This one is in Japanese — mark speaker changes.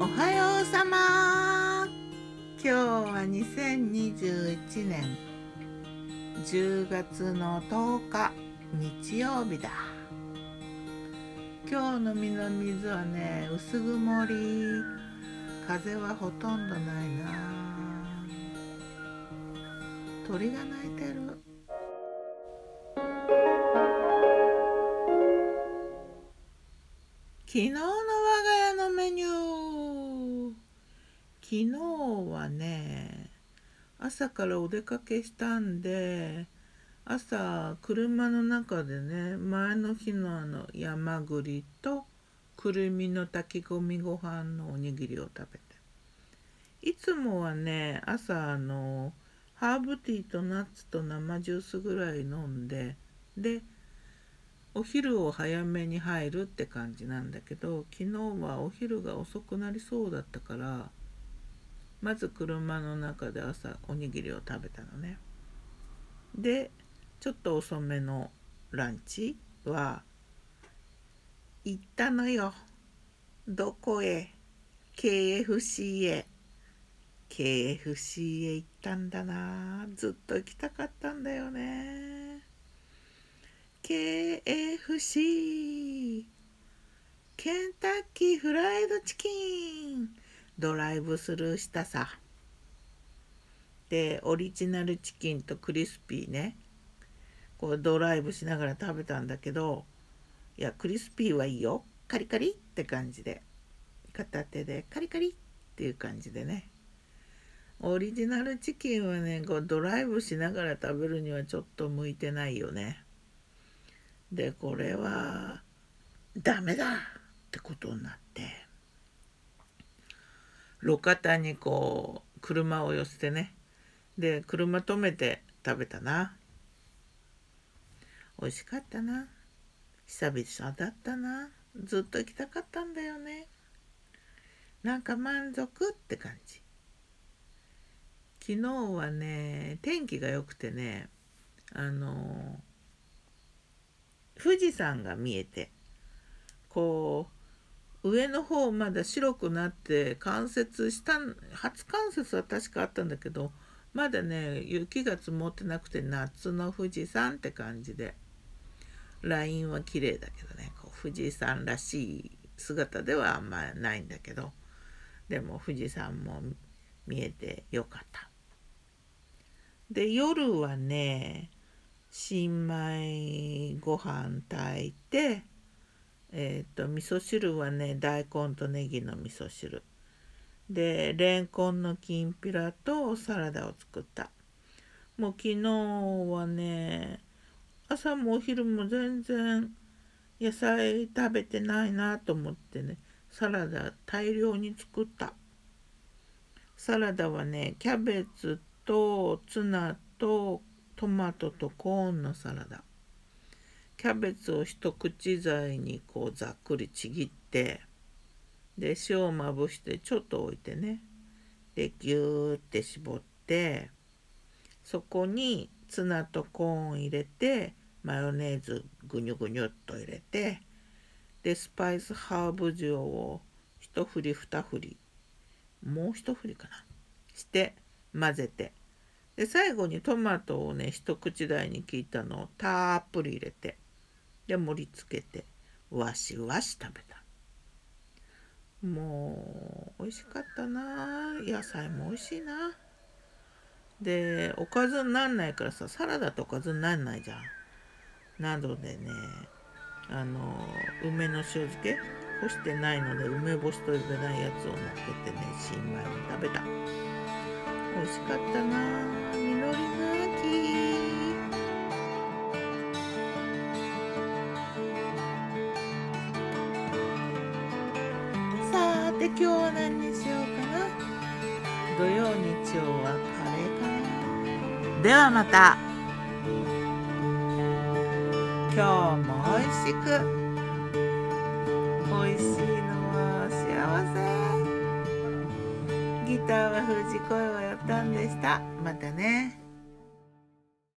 Speaker 1: おはようさま。今日は2021年10月の10日日曜日だ。今日の実の水はね薄曇り。風はほとんどないな。鳥が鳴いてる。昨日の我が家のメニュー昨日はね朝からお出かけしたんで朝車の中でね前の日のあの山栗とくるみの炊き込みご飯のおにぎりを食べて。いつもはね朝あのハーブティーとナッツと生ジュースぐらい飲んででお昼を早めに入るって感じなんだけど昨日はお昼が遅くなりそうだったからまず車の中で朝おにぎりを食べたのね。でちょっと遅めのランチは行ったのよ。どこへ？KFC へ。KFC へ行ったんだな。ずっと行きたかったんだよね。KFC ケンタッキーフライドチキン。ドライブスルーしたさ。でオリジナルチキンとクリスピーね。こうドライブしながら食べたんだけどいやクリスピーはいいよ。カリカリって感じで。片手でカリカリっていう感じでね。オリジナルチキンはねこうドライブしながら食べるにはちょっと向いてないよね。でこれはダメだってことになって。路肩にこう車を寄せてね。で車止めて食べたな。美味しかったな。久々だったな。ずっと行きたかったんだよね。なんか満足って感じ。昨日はね天気が良くてねあの富士山が見えてこう上の方まだ白くなって冠雪した初冠雪は確かあったんだけどまだね雪が積もってなくて夏の富士山って感じでラインは綺麗だけどねこう富士山らしい姿ではあんまないんだけどでも富士山も見えてよかった。で夜はね新米ご飯炊いてえっ、ー、と味噌汁はね大根とネギの味噌汁。でレンコンのきんぴらとサラダを作った。もう昨日はね朝もお昼も全然野菜食べてないなと思ってねサラダ大量に作った。サラダはねキャベツとツナとトマトとコーンのサラダ。キャベツを一口大にこうざっくりちぎってで塩をまぶしてちょっと置いてね。でギューって絞ってそこにツナとコーン入れてマヨネーズぐにゅぐにゅっと入れてでスパイスハーブ塩を一振り二振りもう一振りかなして混ぜて。で最後にトマトをね一口大に切ったのをたっぷり入れて。で盛り付けてわしわし食べた。もう美味しかったな。野菜も美味しいな。でおかずになんないからさサラダとおかずになんないじゃん。なのでねあの梅の塩漬け干してないので梅干しと呼べないやつをのっけてね新米に食べた。美味しかったな。実りの今日は何にしようかな？土曜日曜はカレーかな？ではまた。今日も美味しく。美味しいのは幸せ。ギターは藤声はやったんでした。またね